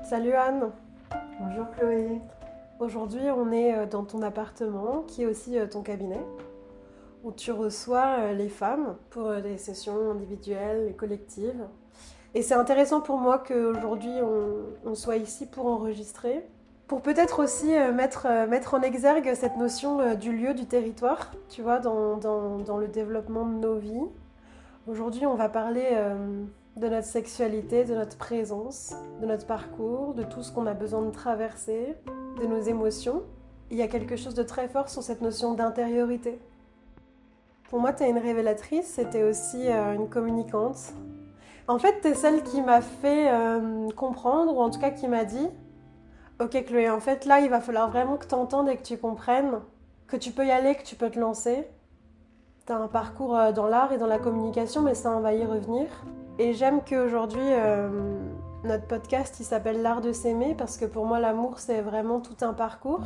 Salut Anne. Bonjour Chloé. Aujourd'hui, on est euh, dans ton appartement, qui est aussi euh, ton cabinet, où tu reçois euh, les femmes pour des sessions individuelles et collectives. Et c'est intéressant pour moi qu'aujourd'hui, on, on soit ici pour enregistrer, pour peut-être aussi mettre, mettre en exergue cette notion du lieu, du territoire, tu vois, dans, dans, dans le développement de nos vies. Aujourd'hui, on va parler de notre sexualité, de notre présence, de notre parcours, de tout ce qu'on a besoin de traverser, de nos émotions. Il y a quelque chose de très fort sur cette notion d'intériorité. Pour moi, tu es une révélatrice, c'était aussi euh, une communicante. En fait, tu es celle qui m'a fait euh, comprendre, ou en tout cas qui m'a dit Ok, Chloé, en fait, là, il va falloir vraiment que tu entendes et que tu comprennes que tu peux y aller, que tu peux te lancer. Tu as un parcours euh, dans l'art et dans la communication, mais ça, on va y revenir. Et j'aime qu'aujourd'hui, euh, notre podcast, il s'appelle L'art de s'aimer, parce que pour moi, l'amour, c'est vraiment tout un parcours.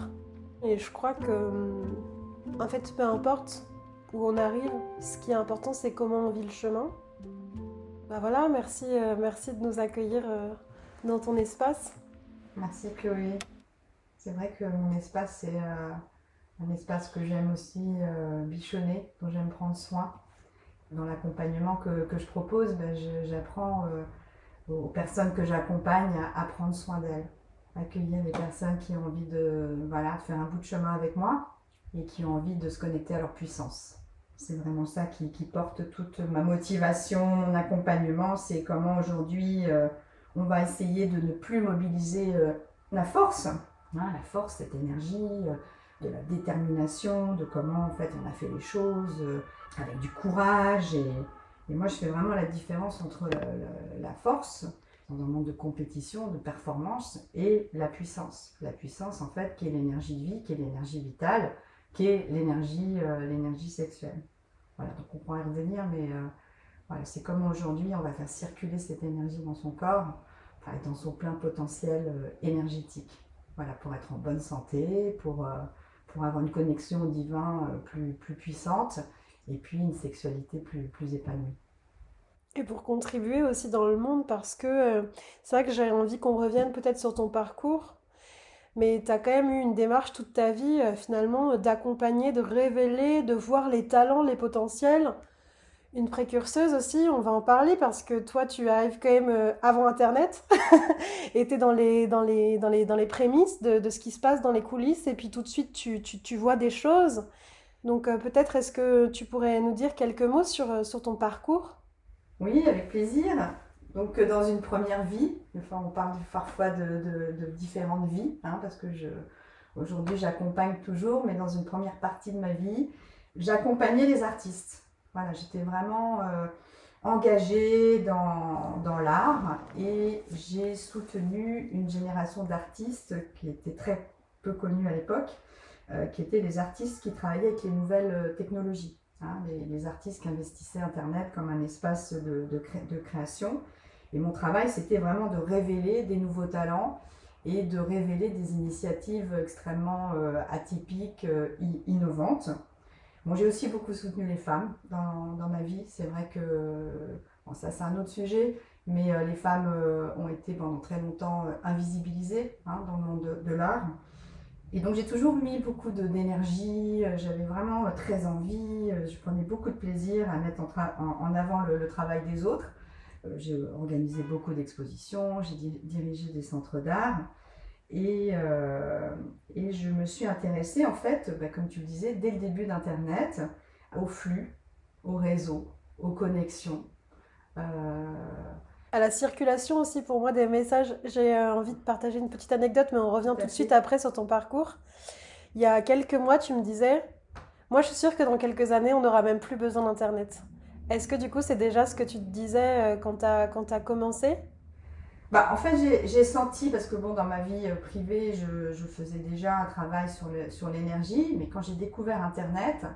Et je crois que, euh, en fait, peu importe où on arrive, ce qui est important, c'est comment on vit le chemin. Bah voilà, merci, euh, merci de nous accueillir dans ton espace. Merci Chloé. C'est vrai que mon espace, c'est un espace que j'aime aussi bichonner, dont j'aime prendre soin dans l'accompagnement que, que, je propose, ben j'apprends euh, aux personnes que j'accompagne à, prendre soin d'elles, accueillir les personnes qui ont envie de, voilà, faire un bout de chemin avec moi et qui ont envie de se connecter à leur puissance. C'est vraiment ça qui, qui, porte toute ma motivation, mon accompagnement. C'est comment aujourd'hui euh, on va essayer de ne plus mobiliser euh, la force, hein, la force, cette énergie, de la détermination, de comment en fait on a fait les choses avec du courage. Et, moi, je fais vraiment la différence entre la, force dans un monde de compétition, de performance, et la puissance. La puissance, en fait, qui est l'énergie de vie, qui est l'énergie vitale, qui est l'énergie euh, sexuelle. Voilà, donc on pourra y revenir, mais euh, voilà, c'est comme aujourd'hui, on va faire circuler cette énergie dans son corps, dans son plein potentiel euh, énergétique. Voilà, pour être en bonne santé, pour, pour avoir une connexion au divin plus, plus puissante et puis une sexualité plus, plus épanouie. Et pour contribuer aussi dans le monde, parce que euh, c'est vrai que j'ai envie qu'on revienne peut-être sur ton parcours, mais tu as quand même eu une démarche toute ta vie, euh, finalement, d'accompagner, de révéler, de voir les talents, les potentiels. Une précurseuse aussi, on va en parler, parce que toi, tu arrives quand même euh, avant Internet, et tu es dans les, dans, les, dans, les, dans les prémices de, de, ce qui se passe dans les coulisses, et puis tout de suite, tu, tu, tu vois des choses. Donc euh, peut-être est-ce que tu pourrais nous dire quelques mots sur, euh, sur ton parcours? Oui, avec plaisir. Donc dans une première vie, enfin, on parle parfois de, de, différentes vies, hein, parce que je, aujourd'hui j'accompagne toujours, mais dans une première partie de ma vie, j'accompagnais les artistes. Voilà, j'étais vraiment engagée dans, l'art et j'ai soutenu une génération d'artistes qui était très peu connue à l'époque, euh, qui étaient les artistes qui travaillaient avec les nouvelles euh, technologies. Hein, les, artistes qui investissaient Internet comme un espace de, création. Et mon travail, c'était vraiment de révéler des nouveaux talents et de révéler des initiatives extrêmement euh, atypiques, innovantes. Bon, j'ai aussi beaucoup soutenu les femmes dans, ma vie. C'est vrai que, ça c'est un autre sujet, mais les femmes ont été pendant très longtemps invisibilisées hein, dans le monde de l'art. Et donc j'ai toujours mis beaucoup d'énergie, euh, j'avais vraiment euh, très envie, euh, je prenais beaucoup de plaisir à mettre en, avant le, travail des autres. J'ai organisé beaucoup d'expositions, j'ai dirigé des centres d'art et, et, je me suis intéressée en fait, bah, comme tu le disais, dès le début d'Internet, au flux, au réseau, aux connexions à la circulation aussi pour moi des messages. J'ai euh, envie de partager une petite anecdote, mais on revient tout de suite après sur ton parcours. Il y a quelques mois, tu me disais, moi je suis sûre que dans quelques années, on n'aura même plus besoin d'Internet. Est-ce que du coup, c'est déjà ce que tu te disais euh, quand tu as commencé? Bah, en fait, j'ai senti, parce que bon, dans ma vie euh, privée, je, je faisais déjà un travail sur l'énergie, sur mais quand j'ai découvert Internet,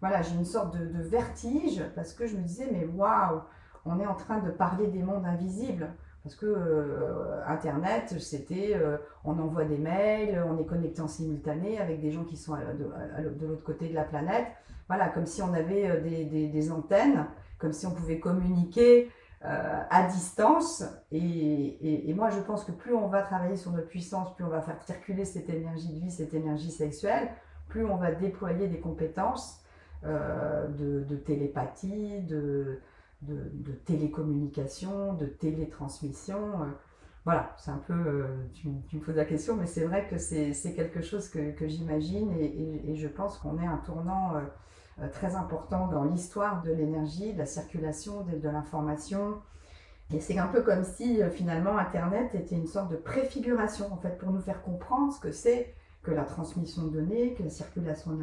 voilà, j'ai une sorte de, de, vertige, parce que je me disais, mais waouh, on est en train de parler des mondes invisibles. Parce que euh, Internet, c'était, euh, on envoie des mails, on est connecté en simultané avec des gens qui sont de, l'autre côté de la planète. Voilà, comme si on avait euh, des, antennes, comme si on pouvait communiquer à distance. Et, et, moi, je pense que plus on va travailler sur notre puissance, plus on va faire circuler cette énergie de vie, cette énergie sexuelle, plus on va déployer des compétences de, de, télépathie, de, de, télécommunication, de télétransmission. Euh, voilà, c'est un peu, euh, tu, me poses la question, mais c'est vrai que c'est quelque chose que, j'imagine et, je pense qu'on est un tournant euh, très important dans l'histoire de l'énergie, de la circulation, de, l'information. Et c'est un peu comme si finalement Internet était une sorte de préfiguration en fait pour nous faire comprendre ce que c'est que la transmission de données, que la circulation de.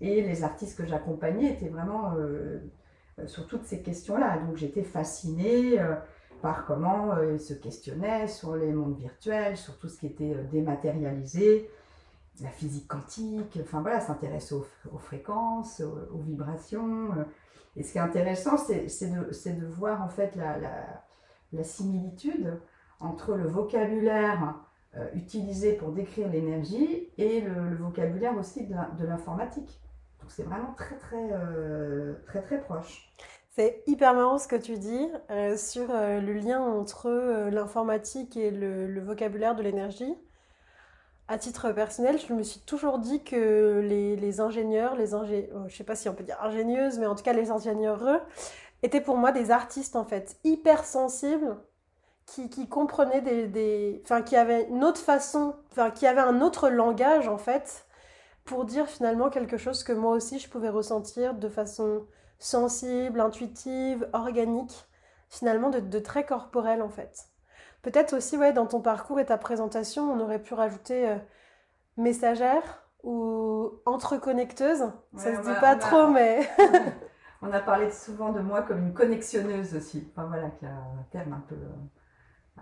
Et les artistes que j'accompagnais étaient vraiment euh, sur toutes ces questions-là. Donc j'étais fascinée euh, par comment euh, ils se questionnaient sur les mondes virtuels, sur tout ce qui était dématérialisé, la physique quantique, enfin voilà, s'intéresse aux, fréquences, aux, vibrations. Et ce qui est intéressant, c'est de, voir en fait la, similitude entre le vocabulaire utilisé pour décrire l'énergie et le, vocabulaire aussi de l'informatique c'est vraiment très très euh, très très proche. C'est hyper marrant ce que tu dis euh, sur euh, le lien entre l'informatique et le, vocabulaire de l'énergie. À titre personnel, je me suis toujours dit que les, ingénieurs, les ingé... Oh, je sais pas si on peut dire ingénieuses, mais en tout cas les ingénieurs étaient pour moi des artistes en fait, hyper sensibles, qui, qui comprenaient des... Enfin, qui avaient une autre façon, enfin, qui avaient un autre langage en fait, pour dire finalement quelque chose que moi aussi je pouvais ressentir de façon sensible, intuitive, organique, finalement de, très corporel en fait. Peut-être aussi, ouais, dans ton parcours et ta présentation, on aurait pu rajouter euh, messagère ou entreconnecteuse. ça se dit pas trop, mais. on a parlé souvent de moi comme une connexionneuse aussi. Enfin voilà, qui a un terme un peu.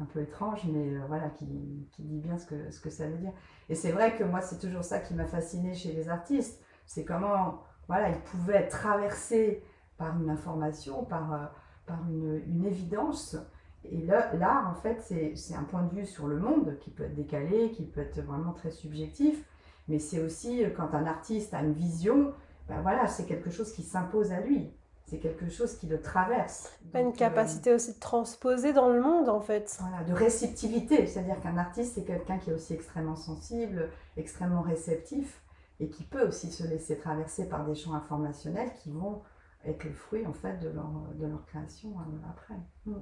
Un peu étrange, mais euh, voilà, qui, qui, dit bien ce que, ce que ça veut dire. Et c'est vrai que moi, c'est toujours ça qui m'a fasciné chez les artistes. C'est comment, voilà, ils pouvaient être traversés par une information, par, euh, par une, une, évidence. Et là, l'art, en fait, c'est un point de vue sur le monde qui peut être décalé, qui peut être vraiment très subjectif. Mais c'est aussi, euh, quand un artiste a une vision, ben voilà, c'est quelque chose qui s'impose à lui c'est quelque chose qui le traverse. une euh, capacité aussi de transposer dans le monde en fait. Voilà, de réceptivité, c'est-à-dire qu'un artiste c'est quelqu'un qui est aussi extrêmement sensible, extrêmement réceptif et qui peut aussi se laisser traverser par des champs informationnels qui vont être le fruit en fait de leur, de leur création euh, après. Mm.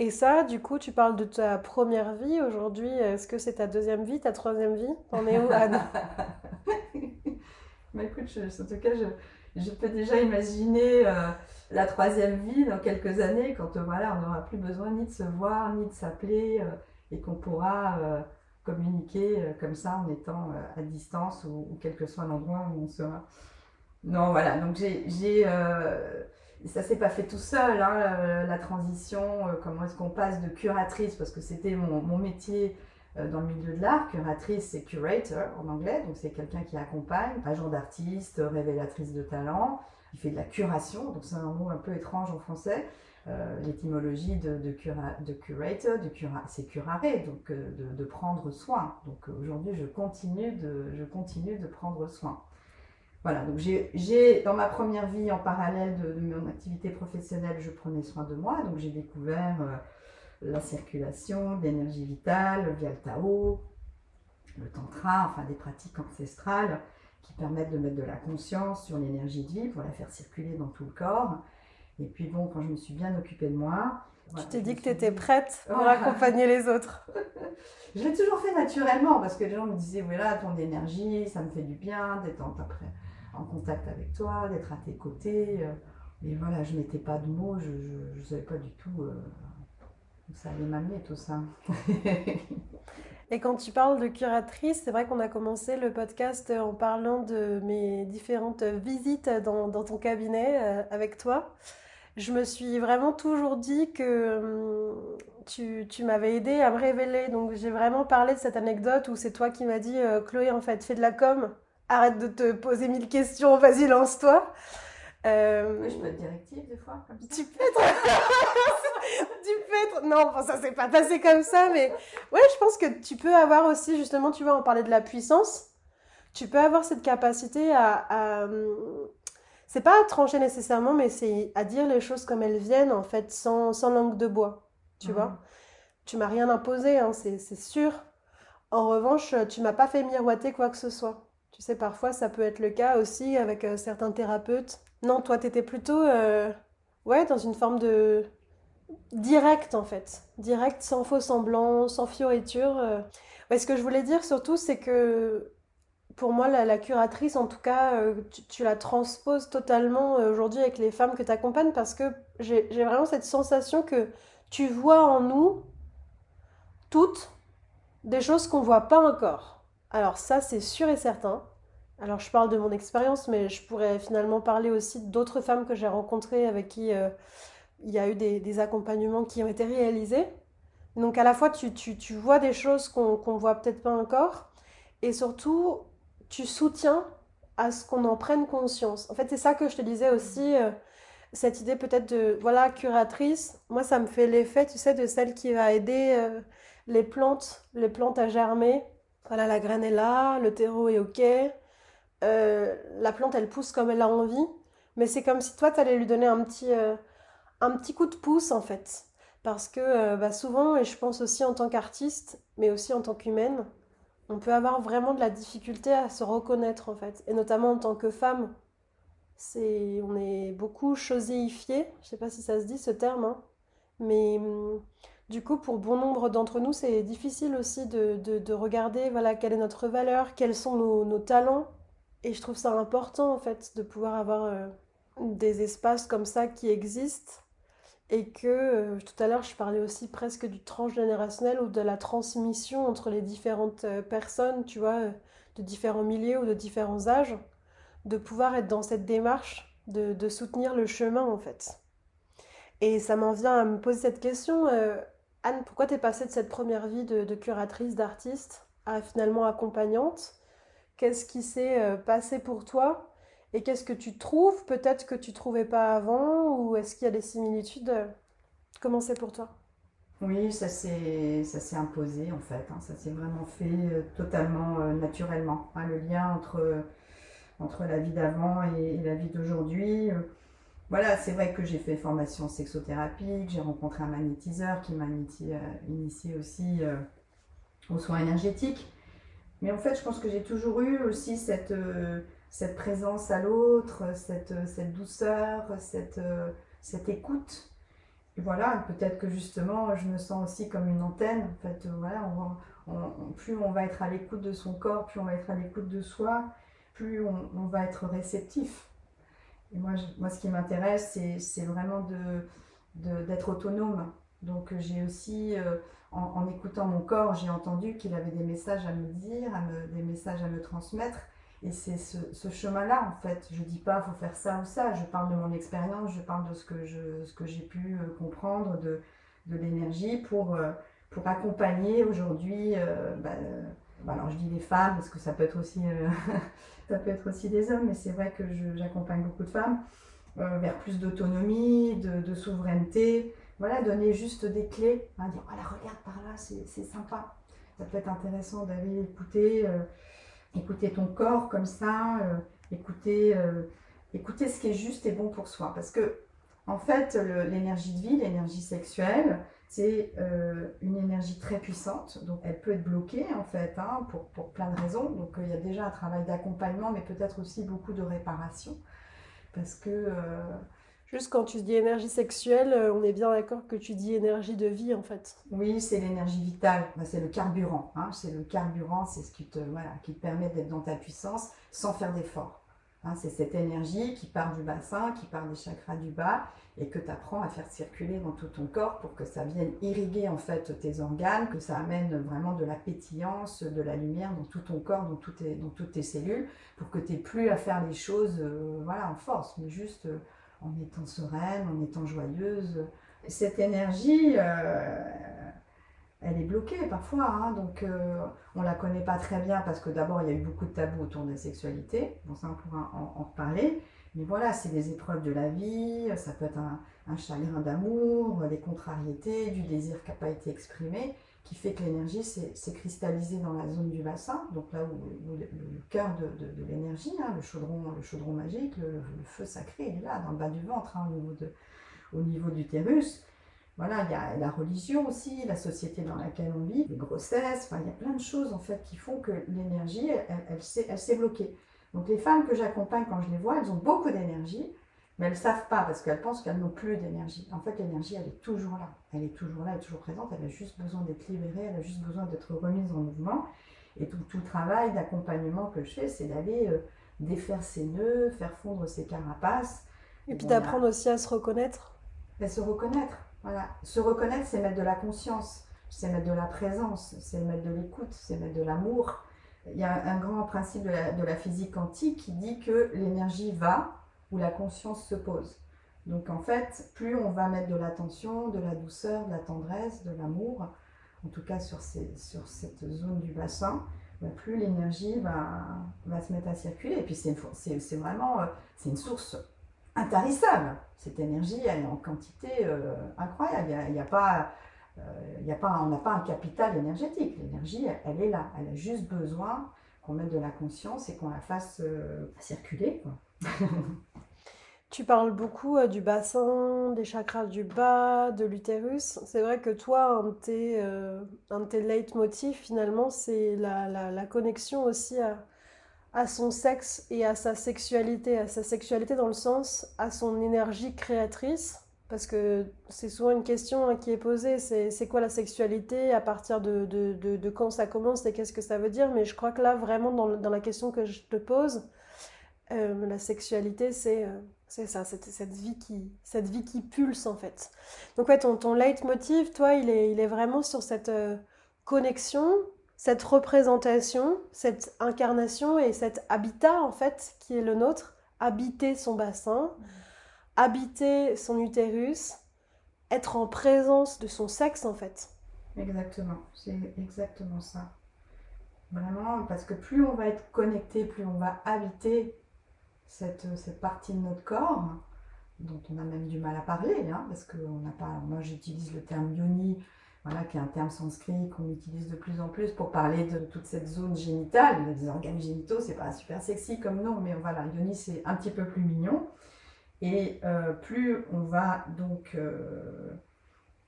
Et ça, du coup, tu parles de ta première vie aujourd'hui. Est-ce que c'est ta deuxième vie, ta troisième vie? T'en es où, Anne? Mais écoute, en tout cas, je, je peux déjà imaginer euh, la troisième vie dans quelques années, quand euh, voilà, on n'aura plus besoin ni de se voir, ni de s'appeler, euh, et qu'on pourra communiquer comme ça en étant à distance ou, quel que soit l'endroit où on sera. Non, voilà, donc j'ai. Ça s'est pas fait tout seul, hein, la, transition, comment est-ce qu'on passe de curatrice, parce que c'était mon, métier euh, dans le milieu de l'art. Curatrice, c'est curator en anglais, donc c'est quelqu'un qui accompagne, agent d'artiste, révélatrice de talent, qui fait de la curation, donc c'est un mot un peu étrange en français. Euh, l'étymologie de, de, de, curator, de cura, c'est curare, donc euh, de, prendre soin. Donc aujourd'hui, je de, je continue de prendre soin. Voilà, donc j'ai, dans ma première vie, en parallèle de, mon activité professionnelle, je prenais soin de moi, donc j'ai découvert la circulation, l'énergie vitale via le Tao, le Tantra, enfin des pratiques ancestrales qui permettent de mettre de la conscience sur l'énergie de vie pour la faire circuler dans tout le corps. Et puis bon, quand je me suis bien occupée de moi... Tu t'es dit que tu étais prête pour accompagner les autres. Je l'ai toujours fait naturellement parce que les gens me disaient, voilà, ton énergie, ça me fait du bien d'être en, en contact avec toi, d'être à tes côtés. Mais voilà, je mettais pas de mots, je ne savais pas du tout... Euh, ça allait m'amener tout ça. Et quand tu parles de curatrice, c'est vrai qu'on a commencé le podcast en parlant de mes différentes visites dans, dans ton cabinet euh, avec toi. Je me suis vraiment toujours dit que hum, tu, tu m'avais aidé à me révéler. Donc j'ai vraiment parlé de cette anecdote où c'est toi qui m'as dit euh, Chloé, en fait, fais de la com, arrête de te poser mille questions, vas-y, lance-toi. Euh... je peux être directive des fois comme ça. Tu peux être. tu peux être. Non, ça s'est pas passé comme ça, mais ouais, je pense que tu peux avoir aussi, justement, tu vois, on parlait de la puissance. Tu peux avoir cette capacité à. c'est pas à trancher nécessairement, mais c'est à dire les choses comme elles viennent, en fait, sans, sans langue de bois. Tu Mhm. vois Tu m'as rien imposé, hein, c'est sûr. En revanche, tu m'as pas fait miroiter quoi que ce soit. Tu sais, parfois, ça peut être le cas aussi avec euh, certains thérapeutes. Non, toi, t'étais plutôt, euh, ouais, dans une forme de direct, en fait. Direct, sans faux semblant, sans fioriture. euh. Ce que je voulais dire surtout, c'est que pour moi, la, curatrice, en tout cas, tu, tu la transposes totalement aujourd'hui avec les femmes que tu accompagnes parce que j'ai vraiment cette sensation que tu vois en nous toutes des choses qu'on voit pas encore. Alors ça, c'est sûr et certain. Alors je parle de mon expérience, mais je pourrais finalement parler aussi d'autres femmes que j'ai rencontrées avec qui euh, il y a eu des, accompagnements qui ont été réalisés. Donc à la fois, tu, vois des choses qu'on qu'on voit peut-être pas encore, et surtout, tu soutiens à ce qu'on en prenne conscience. En fait, c'est ça que je te disais aussi, euh, cette idée peut-être de, voilà, curatrice. Moi, ça me fait l'effet, tu sais, de celle qui va aider euh, les plantes, les plantes à germer. Voilà, la graine est là, le terreau est OK, euh, la plante, elle pousse comme elle a envie, mais c'est comme si toi, tu allais lui donner un petit, euh, un petit coup de pouce, en fait. Parce que euh, bah, souvent, et je pense aussi en tant qu'artiste, mais aussi en tant qu'humaine, on peut avoir vraiment de la difficulté à se reconnaître en fait, et notamment en tant que femme. C'est, on est beaucoup choséifié, je sais pas si ça se dit ce terme, hein, mais hum, du coup pour bon nombre d'entre nous c'est difficile aussi de, de- de regarder voilà quelle est notre valeur, quels sont nos, nos talents, et je trouve ça important en fait de pouvoir avoir euh, des espaces comme ça qui existent. Et que euh, tout à l'heure, je parlais aussi presque du transgénérationnel ou de la transmission entre les différentes euh, personnes, tu vois, de différents milieux ou de différents âges, de pouvoir être dans cette démarche de, de soutenir le chemin en fait. Et ça m'en vient à me poser cette question, Anne, pourquoi t'es passée de cette première vie de, curatrice, d'artiste, à finalement accompagnante? Qu'est-ce qui s'est euh, passé pour toi? Et qu'est-ce que tu trouves peut-être que tu trouvais pas avant? Ou est-ce qu'il y a des similitudes? Comment c'est pour toi? Oui, ça s'est imposé en fait, hein. Ça s'est vraiment fait euh, totalement euh, naturellement. hein. Le lien entre, entre la vie d'avant et, la vie d'aujourd'hui. Voilà, c'est vrai que j'ai fait formation sexothérapie, j'ai rencontré un magnétiseur qui m'a initié, euh, initié aussi euh, aux soins énergétiques. Mais en fait, je pense que j'ai toujours eu aussi cette, euh, présence à l'autre, cette, douceur, cette, écoute. Et voilà, peut-être que justement, je me sens aussi comme une antenne. En fait, voilà, plus on va être à l'écoute de son corps, plus on va être à l'écoute de soi, plus on va être réceptif. Et moi, moi ce qui m'intéresse, c'est, vraiment de, de- d'être autonome. Donc, euh, j'ai aussi, euh, en, écoutant mon corps, j'ai entendu qu'il avait des messages à me dire, des messages à me transmettre. Et c'est ce, chemin-là, en fait. Je dis pas, faut faire ça ou ça. Je parle de mon expérience, je parle de ce que, je, ce que j'ai pu euh, comprendre, de, de l'énergie pour, pour accompagner aujourd'hui. bah, bah, alors, je dis les femmes, parce que ça peut être aussi, ça peut être aussi des hommes, mais c'est vrai que j'accompagne beaucoup de femmes euh, vers plus d'autonomie, de, souveraineté. Voilà, donner juste des clés. hein, dire, voilà, regarde par là, c'est sympa. Ça peut être intéressant d'aller écouter. euh, écouter ton corps comme ça, euh, écouter, écouter ce qui est juste et bon pour soi. Parce que, en fait, l'énergie de vie, l'énergie sexuelle, c'est euh, une énergie très puissante. Donc, elle peut être bloquée, en fait, hein, pour, pour plein de raisons. Donc, euh, il y a déjà un travail d'accompagnement, mais peut-être aussi beaucoup de réparation. Parce que, euh, Juste quand tu dis énergie sexuelle, on est bien d'accord que tu dis énergie de vie en fait. Oui, c'est l'énergie vitale, Bah, c'est le carburant. hein. C'est le carburant, c'est ce qui te, voilà, qui te permet d'être dans ta puissance sans faire d'effort. Hein, c'est cette énergie qui part du bassin, qui part des chakras du bas et que tu apprends à faire circuler dans tout ton corps pour que ça vienne irriguer en fait tes organes, que ça amène vraiment de la pétillance, de la lumière dans tout ton corps, dans, tout tes- dans toutes tes cellules, pour que tu n'aies plus à faire les choses euh, voilà, en force, mais juste euh, en étant sereine, en étant joyeuse. Cette énergie, euh, elle est bloquée parfois, hein, donc euh, on la connaît pas très bien parce que d'abord il y a eu beaucoup de tabous autour de la sexualité, bon ça on pourra en, reparler, Mais voilà, c'est des épreuves de la vie, ça peut être un, chagrin d'amour, des contrariétés, du désir qui n'a pas été exprimé, qui fait que l'énergie s'est cristallisée dans la zone du bassin, donc là où, le, cœur de, l'énergie, hein, le, chaudron, magique, le, feu sacré, il est là, dans le bas du ventre, hein, au niveau de, au niveau du thérus. Voilà, il y a la religion aussi, la société dans laquelle on vit, les grossesses, enfin, il y a plein de choses en fait qui font que l'énergie, elle, elle, s'est bloquée. Donc les femmes que j'accompagne quand je les vois, elles ont beaucoup d'énergie, mais elles ne savent pas parce qu'elles pensent qu'elles n'ont plus d'énergie. En fait, l'énergie, elle est toujours là. Elle est toujours là, elle est toujours présente, elle a juste besoin d'être libérée, elle a juste besoin d'être remise en mouvement. Et tout, tout le travail d'accompagnement que je fais, c'est d'aller euh, défaire ses nœuds, faire fondre ses carapaces. Et, puis d'apprendre aussi à se reconnaître. À se reconnaître. Voilà. Se reconnaître, c'est mettre de la conscience, c'est mettre de la présence, c'est mettre de l'écoute, c'est mettre de l'amour. Il y a un grand principe de la, physique quantique qui dit que l'énergie va où la conscience se pose. Donc en fait, plus on va mettre de l'attention, de la douceur, de la tendresse, de l'amour, en tout cas sur, cette zone du bassin, bah, plus l'énergie va, va, se mettre à circuler. Et puis c'est vraiment euh, c'est une source intarissable. Cette énergie, elle est en quantité euh, incroyable. Il y a, pas, euh, y a pas, on n'a pas un capital énergétique. L'énergie, elle, est là. Elle a juste besoin qu'on mette de la conscience et qu'on la fasse euh, circuler. Tu parles beaucoup du bassin, des chakras du bas, de l'utérus. C'est vrai que toi, un de tes, tes leitmotifs, finalement, c'est la, la, la, connexion aussi à, à son sexe et à sa sexualité, à sa sexualité dans le sens à son énergie créatrice, parce que c'est souvent une question hein, qui est posée, c'est quoi la sexualité, à partir de, quand ça commence et qu'est-ce que ça veut dire, mais je crois que là, vraiment, dans, la question que je te pose, euh, la sexualité, c'est euh, c'est ça, cette, cette, vie qui, cette vie qui pulse en fait. Donc ouais, ton, ton leitmotiv, toi, il est, il est vraiment sur cette euh, connexion cette représentation, cette incarnation et cet habitat en fait qui est le nôtre, habiter son bassin, habiter son utérus, être en présence de son sexe en fait. Exactement, c'est exactement ça. Vraiment, parce que plus on va être connecté, plus on va habiter cette, cette partie de notre corps, dont on a même du mal à parler, hein, parce que on n'a pas. Moi, j'utilise le terme yoni voilà, qui est un terme sanskrit qu'on utilise de plus en plus pour parler de toute cette zone génitale. Les organes génitaux, c'est pas super sexy comme nom, mais voilà, yoni c'est un petit peu plus mignon. Et euh, plus on va donc euh,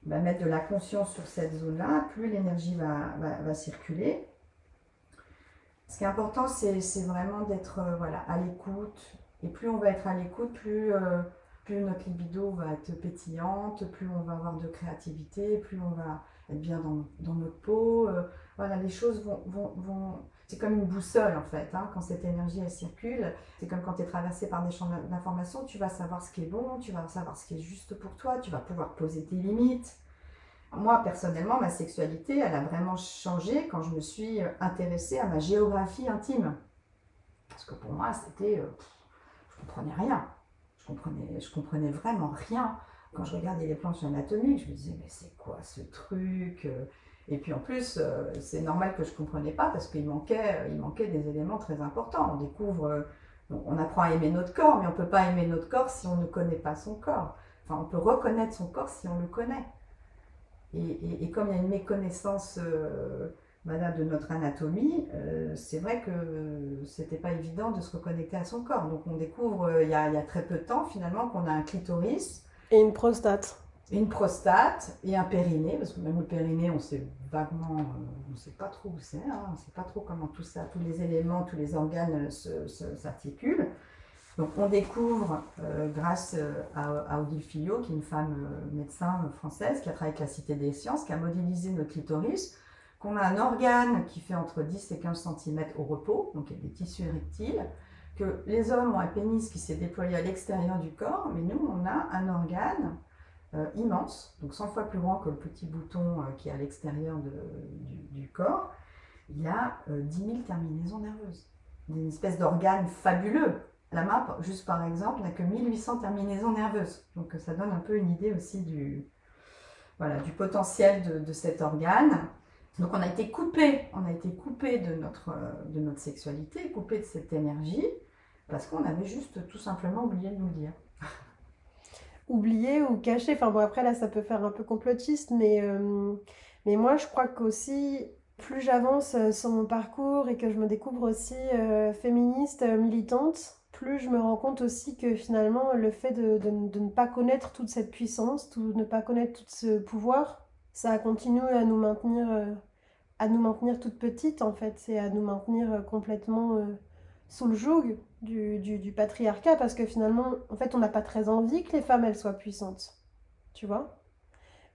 bah, mettre de la conscience sur cette zone-là, plus l'énergie va, circuler. Ce qui est important, c'est vraiment d'être euh, à l'écoute. Et plus on va être à l'écoute, plus plus notre libido va être pétillante, plus on va avoir de créativité, plus on va être bien dans, dans notre peau. Euh, voilà, les choses vont... vont, vont... C'est comme une boussole en fait, hein, quand cette énergie elle circule. C'est comme quand tu es traversé par des champs d'information, tu vas savoir ce qui est bon, tu vas savoir ce qui est juste pour toi, tu vas pouvoir poser tes limites. Moi personnellement, ma sexualité, elle a vraiment changé quand je me suis intéressée à ma géographie intime. Parce que pour moi, c'était... Euh, je comprenais rien je comprenais, comprenais vraiment rien. Quand je regardais les planches anatomiques, je me disais, mais c'est quoi ce truc Et puis en plus, euh, c'est normal que je ne comprenais pas parce qu'il manquait, des éléments très importants. On découvre, euh, on apprend à aimer notre corps, mais on ne peut pas aimer notre corps si on ne connaît pas son corps. Enfin, on peut reconnaître son corps si on le connaît. Et, comme il y a une méconnaissance euh, de notre anatomie, euh, c'est vrai que c'était pas évident de se reconnecter à son corps. Donc on découvre euh, il, y y a, très peu de temps finalement qu'on a un clitoris. Et une prostate. Une prostate et un périnée, parce que même le périnée, on sait vaguement, euh, on sait pas trop où c'est, hein, on sait pas trop comment tout ça, tous les éléments, tous les organes s'articulent. Donc on découvre, grâce à, à, Odile Fillot, qui est une femme médecin française qui a travaillé avec la Cité des Sciences, qui a modélisé notre clitoris qu'on a un organe qui fait entre 10 et 15 cm au repos, donc il y a des tissus érectiles, que les hommes ont un pénis qui s'est déployé à l'extérieur du corps, mais nous, on a un organe euh, immense, donc 100 fois plus grand que le petit bouton euh, qui est à l'extérieur du, corps. Il a 10 euh, 000 terminaisons nerveuses, une espèce d'organe fabuleux. La main, juste par exemple, n'a que 1800 terminaisons nerveuses, donc ça donne un peu une idée aussi du, voilà, du potentiel de cet organe. Donc on a été coupé, on a été coupé de notre, de notre sexualité, coupé de cette énergie. parce qu'on avait juste tout simplement oublié de nous le dire. oublié ou caché, enfin bon après là ça peut faire un peu complotiste, mais, euh, mais moi je crois qu'aussi plus j'avance euh, sur mon parcours et que je me découvre aussi euh, féministe, militante, plus je me rends compte aussi que finalement le fait de, de, ne pas connaître toute cette puissance, de ne pas connaître tout ce pouvoir, ça continue à nous maintenir, à nous maintenir toutes petites en fait, c'est à nous maintenir complètement sous le joug du, patriarcat parce que finalement, en fait, on n'a pas très envie que les femmes, elles soient puissantes. Tu vois?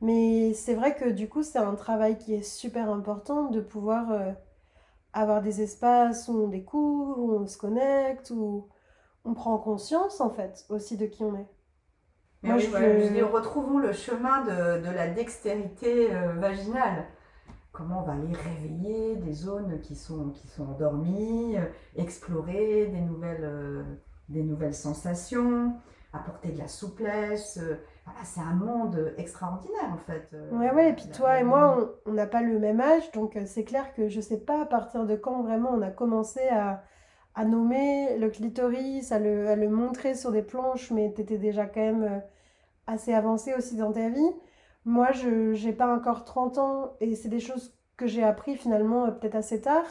Mais c'est vrai que du coup, c'est un travail qui est super important de pouvoir euh, avoir des espaces où on découvre, où on se connecte, où on prend conscience, en fait, aussi de qui on est. Moi, je, retrouvons le chemin de, de la dextérité euh, vaginale comment on va les réveiller, des zones qui sont, qui sont endormies, euh, explorer des nouvelles, euh, des nouvelles sensations, apporter de la souplesse. Voilà, c'est un monde extraordinaire en fait. Ouais, ouais, et puis toi et moi, on n'a pas le même âge, donc c'est clair que je ne sais pas à partir de quand vraiment on a commencé à, à nommer le clitoris, à le, montrer sur des planches, mais tu étais déjà quand même assez avancé aussi dans ta vie. Moi, je n'ai pas encore 30 ans et c'est des choses que j'ai appris finalement euh, peut-être assez tard.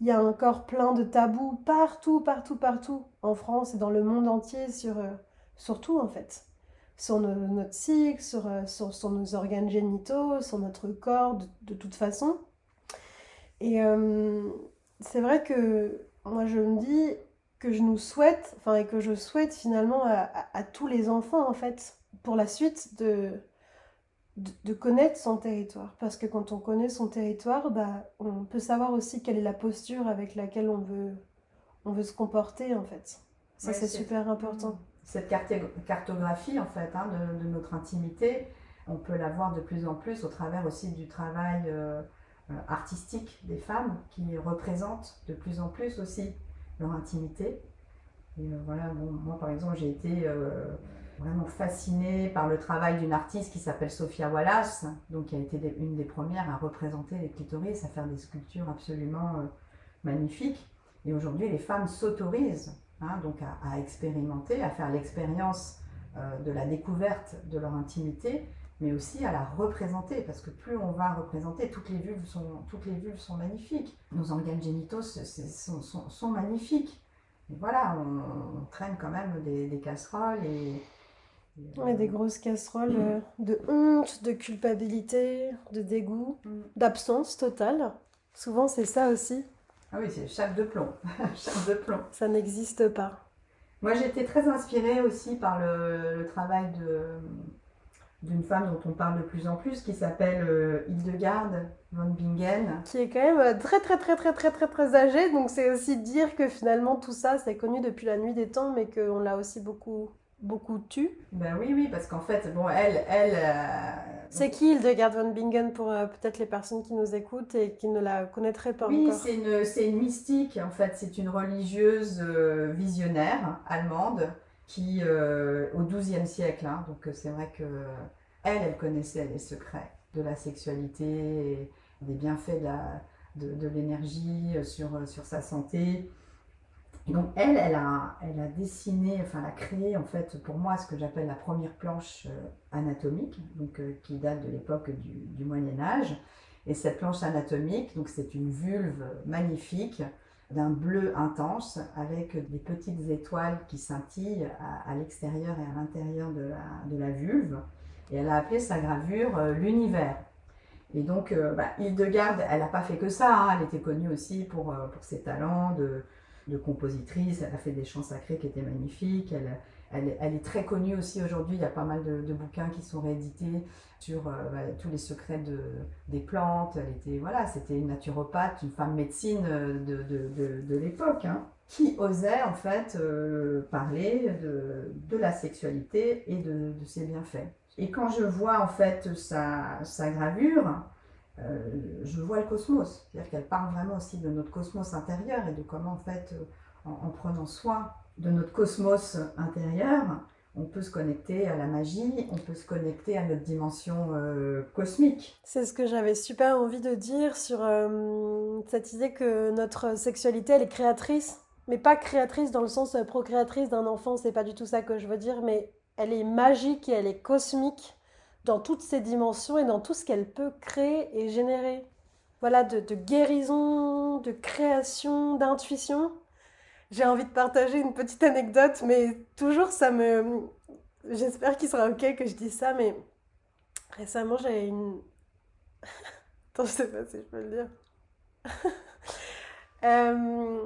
Il y a encore plein de tabous partout, partout, partout en France et dans le monde entier sur, euh, sur tout en fait. Sur notre cycle, euh, sur, sur, nos organes génitaux, sur notre corps de, toute façon. Et c'est vrai que moi je me dis que je nous souhaite, enfin et que je souhaite finalement à, à tous les enfants en fait, pour la suite de, de, connaître son territoire. Parce que quand on connaît son territoire, bah, on peut savoir aussi quelle est la posture avec laquelle on veut, on veut se comporter, en fait. Ça, c'est super important. Cette cartographie, en fait, hein, de, notre intimité, on peut la voir de plus en plus au travers aussi du travail euh, artistique des femmes qui représentent de plus en plus aussi leur intimité. Et euh, voilà, moi, par exemple, j'ai été vraiment fascinée par le travail d'une artiste qui s'appelle Sophia Wallace, donc qui a été une des premières à représenter les clitoris, à faire des sculptures absolument euh, magnifiques. Et aujourd'hui, les femmes s'autorisent hein, donc à, expérimenter, à faire l'expérience euh, de la découverte de leur intimité, mais aussi à la représenter, parce que plus on va représenter, toutes les vulves sont, toutes les vulves sont magnifiques. Nos organes génitaux sont, sont, sont magnifiques. Et voilà, on, traîne quand même des, des casseroles et, Ouais, des grosses casseroles euh, de honte, de culpabilité, de dégoût, mm. d'absence totale. Souvent, c'est ça aussi. Ah oui, c'est chape de plomb. chape de plomb. Ça n'existe pas. Moi, été très inspirée aussi par le, travail de, d'une femme dont on parle de plus en plus, qui s'appelle euh, Hildegarde von Bingen. Qui est quand même euh, très très très très très très très âgée, donc c'est aussi dire que finalement tout ça, c'est connu depuis la nuit des temps, mais qu'on l'a aussi beaucoup beaucoup tu Ben oui, oui, parce qu'en fait, bon, elle, elle. Euh, c'est qui Hildegard von Bingen pour euh, peut-être les personnes qui nous écoutent et qui ne la connaîtraient pas oui, encore? Oui, c'est une, une mystique, en fait, c'est une religieuse visionnaire allemande qui, au XIIe siècle, hein, donc c'est vrai que elle, elle connaissait les secrets de la sexualité, des bienfaits de, l'énergie sur, sa santé donc elle, elle a, dessiné, enfin elle a créé en fait pour moi ce que j'appelle la première planche euh, anatomique, donc euh, qui date de l'époque du, Moyen Âge. Et cette planche anatomique, donc c'est une vulve magnifique d'un bleu intense avec des petites étoiles qui scintillent à, l'extérieur et à l'intérieur de la, vulve. Et elle a appelé sa gravure euh, l'univers. Et donc, bah, Hildegarde, elle n'a pas fait que ça, hein. elle était connue aussi pour, pour ses talents de, de compositrice, elle a fait des chants sacrés qui étaient magnifiques, elle, est très connue aussi aujourd'hui, il y a pas mal de, bouquins qui sont réédités sur euh, bah, tous les secrets de, des plantes, elle était, voilà, c'était une naturopathe, une femme médecine euh, de, de, l'époque, hein, qui osait en fait euh, parler de, la sexualité et de, ses bienfaits. Et quand je vois en fait sa, sa gravure, je vois le cosmos. C'est-à-dire qu'elle parle vraiment aussi de notre cosmos intérieur et de comment, en fait, en, prenant soin de notre cosmos intérieur, on peut se connecter à la magie, on peut se connecter à notre dimension euh, cosmique. C'est ce que j'avais super envie de dire sur cette idée que notre sexualité, elle est créatrice mais pas créatrice dans le sens euh, procréatrice d'un enfant, c'est pas du tout ça que je veux dire, mais elle est magique et elle est cosmique dans toutes ses dimensions et dans tout ce qu'elle peut créer et générer. Voilà, de guérison, de création, d'intuition. J'ai envie de partager une petite anecdote, mais toujours ça me... J'espère qu'il sera ok que je dise ça, mais récemment j'ai une... Attends, je sais pas si je peux le dire. euh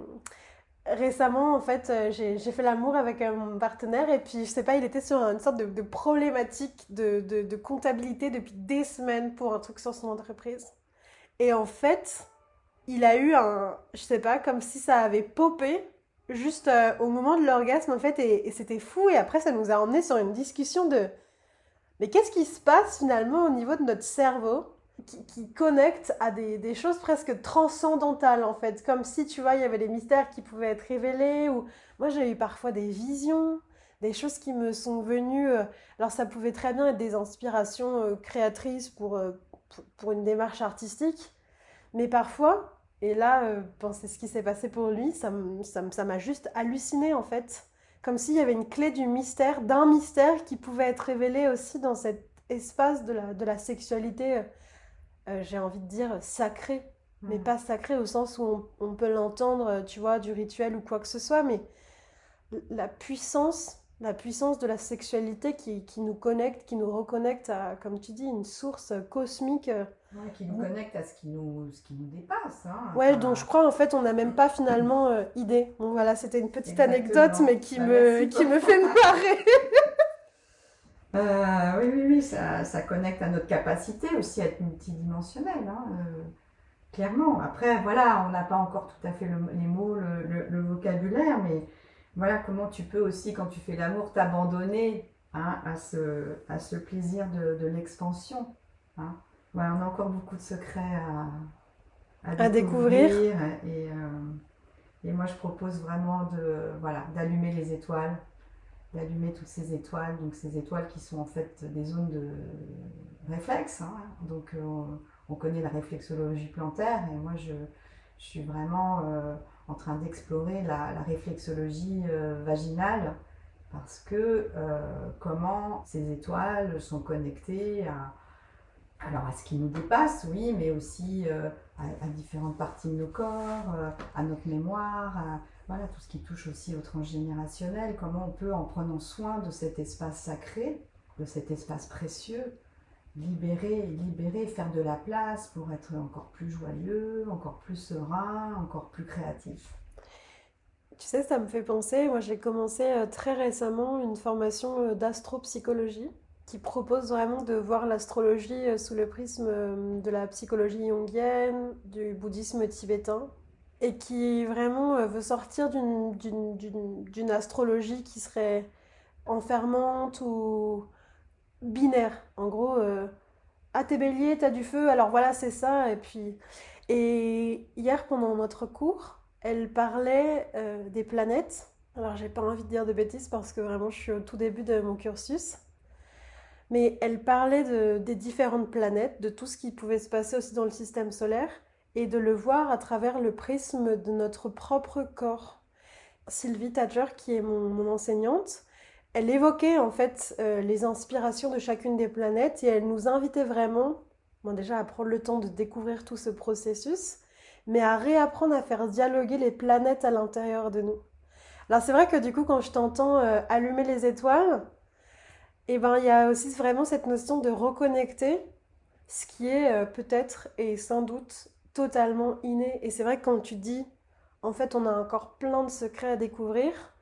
récemment, en fait, euh, j'ai fait l'amour avec mon partenaire et puis, je sais pas, il était sur une sorte de, problématique de, de, comptabilité depuis des semaines pour un truc sur son entreprise. Et en fait, il a eu un, je sais pas, comme si ça avait popé juste euh, au moment de l'orgasme, en fait, et, c'était fou. Et après, ça nous a emmené sur une discussion de, mais qu'est-ce qui se passe finalement au niveau de notre cerveau qui, connecte à des, des, choses presque transcendantales en fait, comme si tu vois il y avait des mystères qui pouvaient être révélés ou moi j'ai eu parfois des visions, des choses qui me sont venues. Euh, alors ça pouvait très bien être des inspirations euh, créatrices pour, pour, une démarche artistique, mais parfois, et là c'est ce qui s'est passé pour lui, ça m'a juste halluciné en fait, comme s'il y avait une clé du mystère, d'un mystère qui pouvait être révélé aussi dans cet espace de la, de la sexualité euh, j'ai envie de dire, sacré. Mais mm. pas sacré au sens où on, peut l'entendre, euh, tu vois, du rituel ou quoi que ce soit, mais la puissance, la puissance de la sexualité qui, qui nous connecte, qui nous reconnecte à, comme tu dis, une source cosmique. Euh, qui nous connecte à ce qui nous, ce qui nous dépasse. Hein. Ouais, donc je crois en fait on n'a même pas finalement idée. Bon voilà, c'était une petite anecdote, mais qui, bah, me, qui me fait marrer. Euh, oui, oui, oui, ça, ça, connecte à notre capacité aussi à être multidimensionnel, hein, euh, clairement. Après, voilà, on n'a pas encore tout à fait les mots, le, vocabulaire, mais voilà comment tu peux aussi, quand tu fais l'amour, t'abandonner hein, à, ce, à ce plaisir de, l'expansion. Hein. on a encore beaucoup de secrets à, découvrir. Et, euh, et moi, je propose vraiment de, voilà, d'allumer les étoiles d'allumer toutes ces étoiles, donc ces étoiles qui sont en fait des zones de réflexe. Hein. Donc euh, on connaît la réflexologie plantaire et moi je, suis vraiment euh, en train d'explorer la, réflexologie euh, vaginale parce que comment ces étoiles sont connectées à, alors à ce qui nous dépasse, oui, mais aussi à, différentes parties de nos corps, à notre mémoire, à, voilà, tout ce qui touche aussi au transgénérationnel, comment on peut, en prenant soin de cet espace sacré, de cet espace précieux, libérer, libérer, faire de la place pour être encore plus joyeux, encore plus serein, encore plus créatif. Tu sais, ça me fait penser, moi j'ai commencé euh, très récemment une formation euh, d'astropsychologie qui propose vraiment de voir l'astrologie euh, sous le prisme de la psychologie jungienne, du bouddhisme tibétain, et qui vraiment veut sortir d'une astrologie qui serait enfermante ou binaire. En gros, euh, ah t'es bélier, t'as du feu, alors voilà c'est ça. Et puis, et hier pendant notre cours, elle parlait euh, des planètes. Alors j'ai pas envie de dire de bêtises parce que vraiment je suis au tout début de mon cursus. Mais elle parlait de, des différentes planètes, de tout ce qui pouvait se passer aussi dans le système solaire et de le voir à travers le prisme de notre propre corps. Sylvie Tadger, qui est mon, enseignante, elle évoquait en fait euh, les inspirations de chacune des planètes et elle nous invitait vraiment, bon, déjà à prendre le temps de découvrir tout ce processus, mais à réapprendre à faire dialoguer les planètes à l'intérieur de nous. Alors c'est vrai que du coup quand je t'entends euh, allumer les étoiles, eh ben il y a aussi vraiment cette notion de reconnecter ce qui est euh, peut-être et sans doute totalement inné. Et c'est vrai que quand tu dis, en fait, on a encore plein de secrets à découvrir,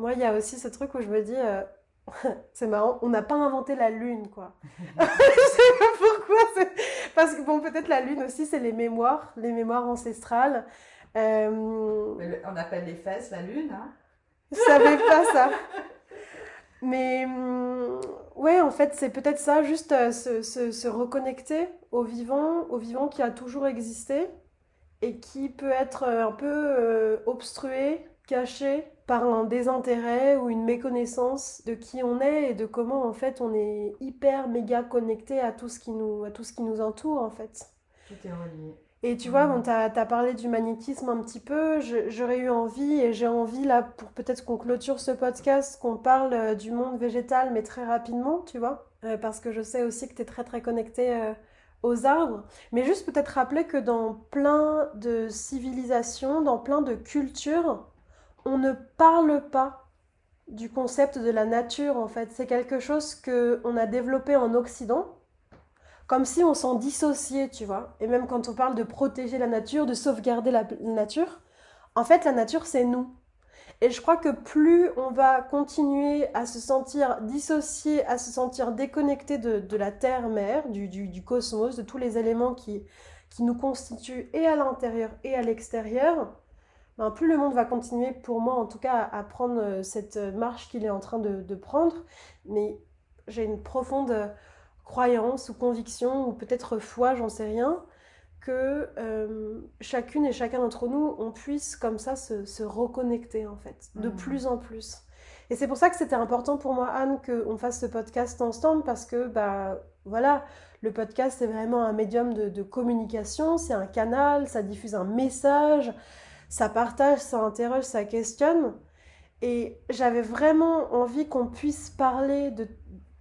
moi, il y a aussi ce truc où je me dis, euh, c'est marrant, on n'a pas inventé la lune, quoi. je sais pas pourquoi. Parce que, bon, peut-être la lune aussi, c'est les mémoires, les mémoires ancestrales. Euh, on appelle les fesses la lune, hein Je savais pas ça. Mais hum, ouais, en fait, c'est peut-être ça, juste euh, se, se, reconnecter au vivant, au vivant qui a toujours existé et qui peut être euh, un peu euh, obstrué, caché par un désintérêt ou une méconnaissance de qui on est et de comment en fait on est hyper méga connecté à tout ce qui nous, à tout ce qui nous entoure en fait. Tout est relié. Et tu vois, bon, tu as, parlé du magnétisme un petit peu. J'aurais eu envie, et j'ai envie là, pour peut-être qu'on clôture ce podcast, qu'on parle euh, du monde végétal, mais très rapidement, tu vois. Euh, parce que je sais aussi que tu es très très connecté euh, aux arbres. Mais juste peut-être rappeler que dans plein de civilisations, dans plein de cultures, on ne parle pas du concept de la nature en fait. C'est quelque chose que on a développé en Occident comme si on s'en dissociait, tu vois. Et même quand on parle de protéger la nature, de sauvegarder la nature, en fait, la nature, c'est nous. Et je crois que plus on va continuer à se sentir dissocié, à se sentir déconnecté de, la terre-mère, du, cosmos, de tous les éléments qui, qui nous constituent et à l'intérieur et à l'extérieur, ben, plus le monde va continuer, pour moi en tout cas, à, prendre euh, cette marche qu'il est en train de, de prendre. Mais j'ai une profonde croyance ou conviction ou peut-être foi, j'en sais rien, que euh, chacune et chacun d'entre nous, on puisse comme ça se, reconnecter en fait, de mmh. plus en plus. Et c'est pour ça que c'était important pour moi, Anne, qu'on fasse ce podcast ensemble parce que, bah voilà, le podcast c'est vraiment un médium de, de communication, c'est un canal, ça diffuse un message, ça partage, ça interroge, ça questionne. Et j'avais vraiment envie qu'on puisse parler de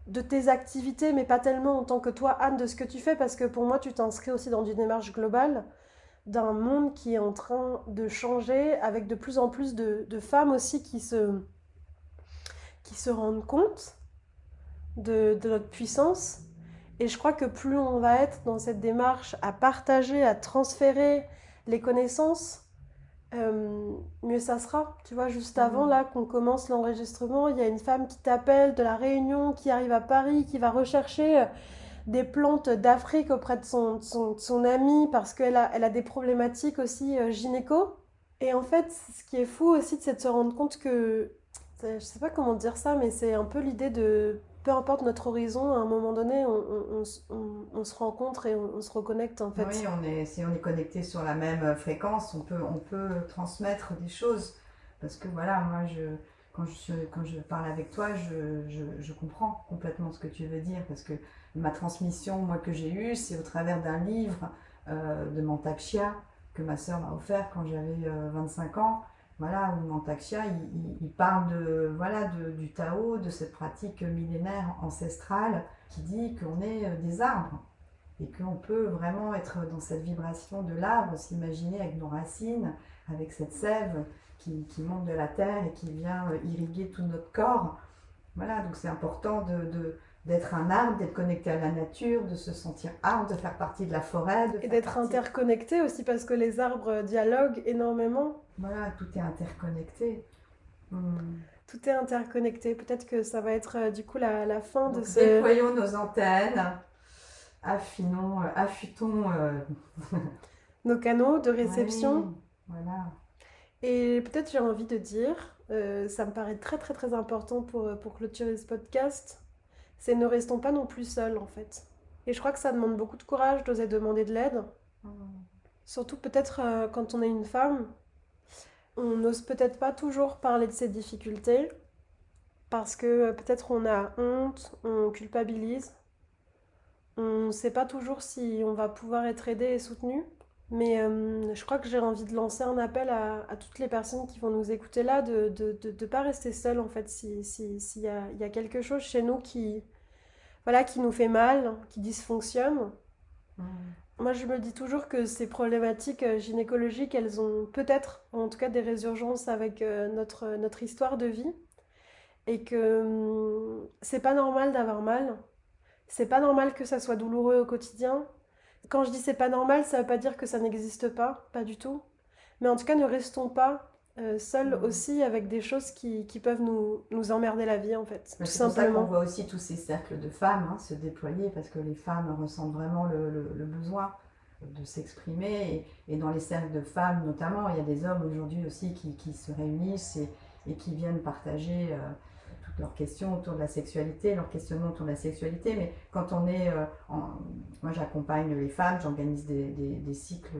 de tes activités, mais pas tellement en tant que toi, Anne, de ce que tu fais, parce que pour moi, tu t'inscris aussi dans une démarche globale d'un monde qui est en train de changer, avec de plus en plus de, femmes aussi qui se, qui se rendent compte de, de notre puissance. Et je crois que plus on va être dans cette démarche à partager, à transférer les connaissances, euh, mieux ça sera. Tu vois, juste mhm. avant là qu'on commence l'enregistrement, il y a une femme qui t'appelle de la Réunion, qui arrive à Paris, qui va rechercher euh, des plantes d'Afrique auprès de son, son, ami parce qu'elle a, elle a des problématiques aussi euh, gynéco. Et en fait, ce qui est fou aussi, c'est de se rendre compte que, je sais pas comment dire ça, mais c'est un peu l'idée de peu importe notre horizon, à un moment donné, on, se rencontre et on, se reconnecte en fait. Oui, on est, si on est connecté sur la même fréquence, on peut, on peut transmettre des choses. Parce que voilà, moi, je, quand, je, quand je parle avec toi, je, comprends complètement ce que tu veux dire. Parce que ma transmission, moi, que j'ai eue, c'est au travers d'un livre euh, de Mantakshia que ma sœur m'a offert quand j'avais 25 euh, ans voilà, où Mantakshia, il, parle de, voilà, de, du Tao, de cette pratique millénaire ancestrale qui dit qu'on est euh, des arbres et qu'on peut vraiment être dans cette vibration de l'arbre, s'imaginer avec nos racines, avec cette sève qui, qui, monte de la terre et qui vient euh, irriguer tout notre corps. Voilà, donc c'est important de, d'être un arbre, d'être connecté à la nature, de se sentir arbre, de faire partie de la forêt. et d'être interconnecté aussi parce que les arbres dialoguent énormément. Voilà, tout est interconnecté. Hmm. Tout est interconnecté. Peut-être que ça va être euh, du coup la, fin de ce... Déployons nos antennes, affinons, euh, affûtons euh, nos canaux de réception. voilà. Et peut-être j'ai envie de dire, ça me paraît très très très important pour, pour clôturer ce podcast, c'est ne restons pas non plus seuls en fait. Et je crois que ça demande beaucoup de courage d'oser demander de l'aide. Hmm. Surtout peut-être quand on est une femme, on n'ose peut-être pas toujours parler de ses difficultés parce que peut-être on a honte, on culpabilise. On ne sait pas toujours si on va pouvoir être aidé et soutenu. Mais euh, je crois que j'ai envie de lancer un appel à, toutes les personnes qui vont nous écouter là, de ne de, pas rester seules en fait, s'il si, y, a, y, a, quelque chose chez nous qui, voilà, qui nous fait mal, qui dysfonctionne. Mmh. Moi, je me dis toujours que ces problématiques euh, gynécologiques, elles ont peut-être, en tout cas, des résurgences avec euh, notre, notre histoire de vie. Et que hum, c'est pas normal d'avoir mal. C'est pas normal que ça soit douloureux au quotidien. Quand je dis c'est pas normal, ça veut pas dire que ça n'existe pas, pas du tout. Mais en tout cas, ne restons pas euh, seuls mmh. aussi avec des choses qui, qui peuvent nous, nous, emmerder la vie en fait. C'est pour ça qu'on voit aussi tous ces cercles de femmes hein, se déployer parce que les femmes ressentent vraiment le, le, besoin de s'exprimer et, et, dans les cercles de femmes notamment, il y a des hommes aujourd'hui aussi qui, qui, se réunissent et, et qui viennent partager euh, toutes leurs questions autour de la sexualité, leurs questionnements autour de la sexualité. Mais quand on est, euh, en... moi j'accompagne les femmes, j'organise des, des, des cycles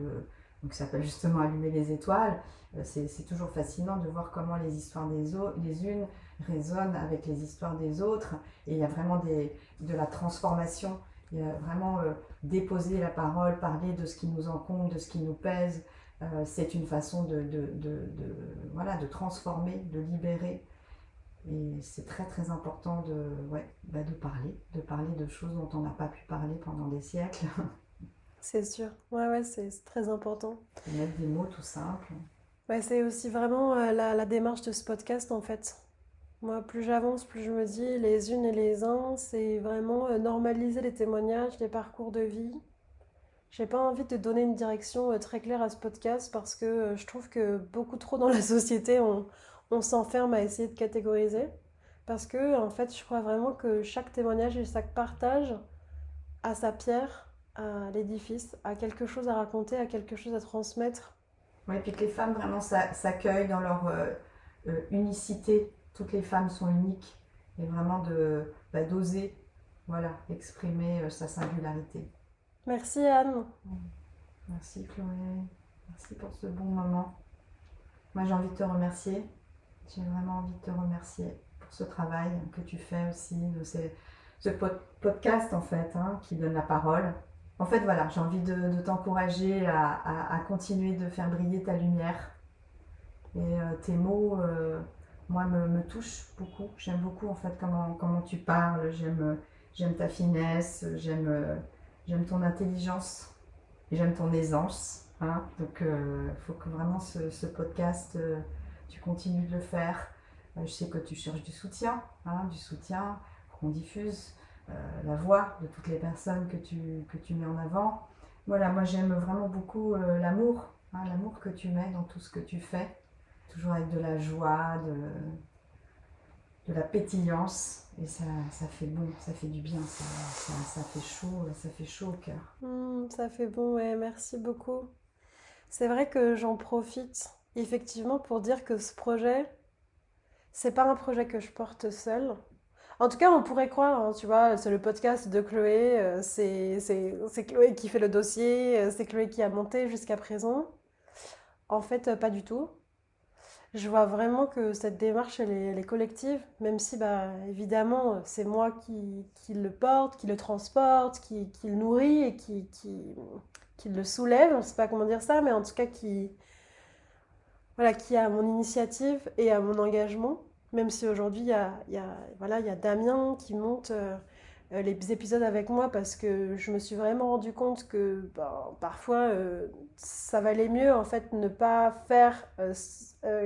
donc ça s'appelle justement Allumer les étoiles. Euh, c'est toujours fascinant de voir comment les histoires des, unes résonnent avec les histoires des autres. Et il y a vraiment de la transformation Il y a vraiment euh, déposer la parole, parler de ce qui nous encombre, de ce qui nous pèse. Euh, c'est une façon de, voilà, de transformer, de libérer. Et c'est très très important bah de parler, de parler de choses dont on n'a pas pu parler pendant des siècles. C'est sûr, ouais, ouais, c'est très important. De mettre des mots tout simples. Ouais, c'est aussi vraiment euh, la, la, démarche de ce podcast en fait. Moi, plus j'avance, plus je me dis, les unes et les uns, c'est vraiment euh, normaliser les témoignages, les parcours de vie. J'ai pas envie de donner une direction euh, très claire à ce podcast parce que je trouve que beaucoup trop dans la société, on, on s'enferme à essayer de catégoriser. Parce que, en fait, je crois vraiment que chaque témoignage et chaque partage a sa pierre à l'édifice, a quelque chose à raconter, a quelque chose à transmettre. Oui, et puis que les femmes vraiment s'accueillent dans leur unicité toutes les femmes sont uniques et vraiment de bah, d'oser voilà, exprimer euh, sa singularité. Merci Anne. Merci Chloé. Merci pour ce bon moment. Moi j'ai envie de te remercier. J'ai vraiment envie de te remercier pour ce travail que tu fais aussi, de ce podcast en fait, hein, qui donne la parole. En fait voilà, j'ai envie de, t'encourager à, continuer de faire briller ta lumière. Et euh, tes mots, euh, moi, me, me touche beaucoup. J'aime beaucoup, en fait, comment, comment tu parles. J'aime, j'aime ta finesse, j'aime, j'aime ton intelligence, j'aime ton aisance. Hein. Donc, il euh, faut que vraiment ce, podcast, tu continues de le faire. Je sais que tu cherches du soutien, hein, du soutien qu'on diffuse la voix de toutes les personnes que tu, que tu mets en avant. Voilà, moi j'aime vraiment beaucoup l'amour, hein, l'amour que tu mets dans tout ce que tu fais toujours avec de la joie, de, de la pétillance. Et ça, ça fait bon, ça fait du bien, ça, fait chaud, ça fait chaud au cœur. Mmh, ça fait bon, merci beaucoup. C'est vrai que j'en profite effectivement pour dire que ce projet, c'est pas un projet que je porte seul. En tout cas, on pourrait croire, hein, tu vois, c'est le podcast de Chloé, euh, c'est Chloé qui fait le dossier, euh, c'est Chloé qui a monté jusqu'à présent. En fait, euh, pas du tout je vois vraiment que cette démarche, elle est, collective, même si, bah, évidemment, c'est moi qui, le porte, qui le transporte, qui, le nourrit et qui, le soulève. Je ne sais pas comment dire ça, mais en tout cas, qui, voilà, qui a mon initiative et à mon engagement. Même si aujourd'hui, il y a, y, a, y a Damien qui monte euh, euh, les épisodes avec moi parce que je me suis vraiment rendu compte que ben, parfois euh, ça valait mieux en fait ne pas faire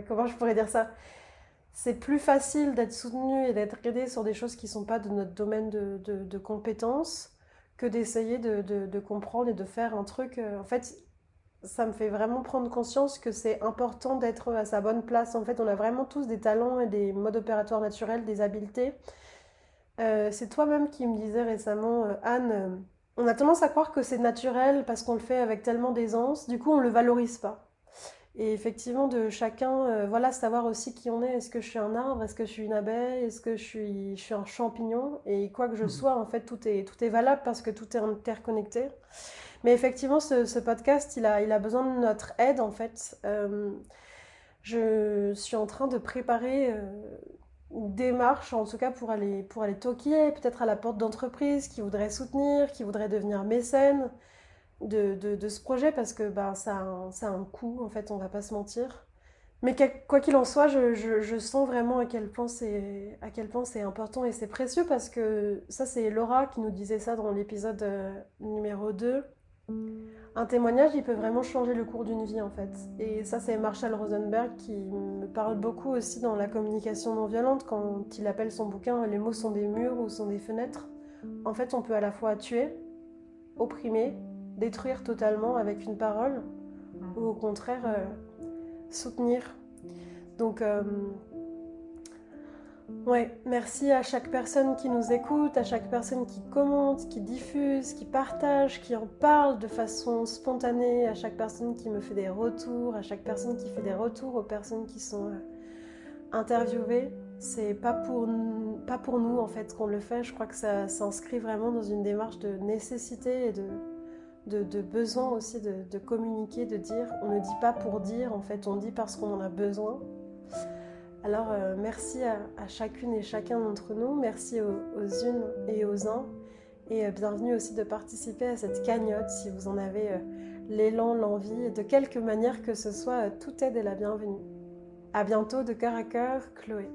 comment je pourrais dire ça? C'est plus facile d'être soutenu et d'être aidé sur des choses qui sont pas de notre domaine de, de, compétences que d'essayer de, de, comprendre et de faire un truc en fait ça me fait vraiment prendre conscience que c'est important d'être à sa bonne place en fait on a vraiment tous des talents et des modes opératoires naturels des habiletés euh, c'est toi-même qui me disais récemment, euh, Anne, euh, on a tendance à croire que c'est naturel parce qu'on le fait avec tellement d'aisance, du coup on ne le valorise pas. Et effectivement, de chacun, voilà, savoir aussi qui on est. Est-ce que je suis un arbre? Est-ce que je suis une abeille? Est-ce que je suis, je suis un champignon? Et quoi que je mmh. sois, en fait, tout est, tout est valable parce que tout est interconnecté. Mais effectivement, ce, podcast, il a, besoin de notre aide, en fait. je suis en train de préparer démarche, en tout cas pour aller, pour aller toquer, peut-être à la porte d'entreprises qui voudraient soutenir, qui voudraient devenir mécènes de, ce projet, parce que bah, ça, a un, coût, en fait, on va pas se mentir. Mais quoi qu'il en soit, je, sens vraiment à quel point c'est à quel point c'est important et c'est précieux parce que ça c'est Laura qui nous disait ça dans l'épisode euh, numéro 2 un témoignage, il peut vraiment changer le cours d'une vie en fait. Et ça, c'est Marshall Rosenberg qui me parle beaucoup aussi dans la communication non violente quand il appelle son bouquin Les mots sont des murs ou sont des fenêtres. En fait, on peut à la fois tuer, opprimer, détruire totalement avec une parole ou au contraire euh, soutenir. Donc, euh, Ouais, merci à chaque personne qui nous écoute, à chaque personne qui commente, qui diffuse, qui partage, qui en parle de façon spontanée, à chaque personne qui me fait des retours, à chaque personne qui fait des retours aux personnes qui sont euh, interviewées. C'est pas pour, pas pour nous en fait qu'on le fait, je crois que ça s'inscrit vraiment dans une démarche de nécessité et de, de, besoin aussi de, de communiquer, de dire. On ne dit pas pour dire, en fait, on dit parce qu'on en a besoin. Alors euh, merci à, chacune et chacun d'entre nous, merci aux, unes et aux uns. Et bienvenue aussi de participer à cette cagnotte si vous en avez l'élan, l'envie, de quelque manière que ce soit, toute aide est la bienvenue. À bientôt de cœur à cœur, Chloé.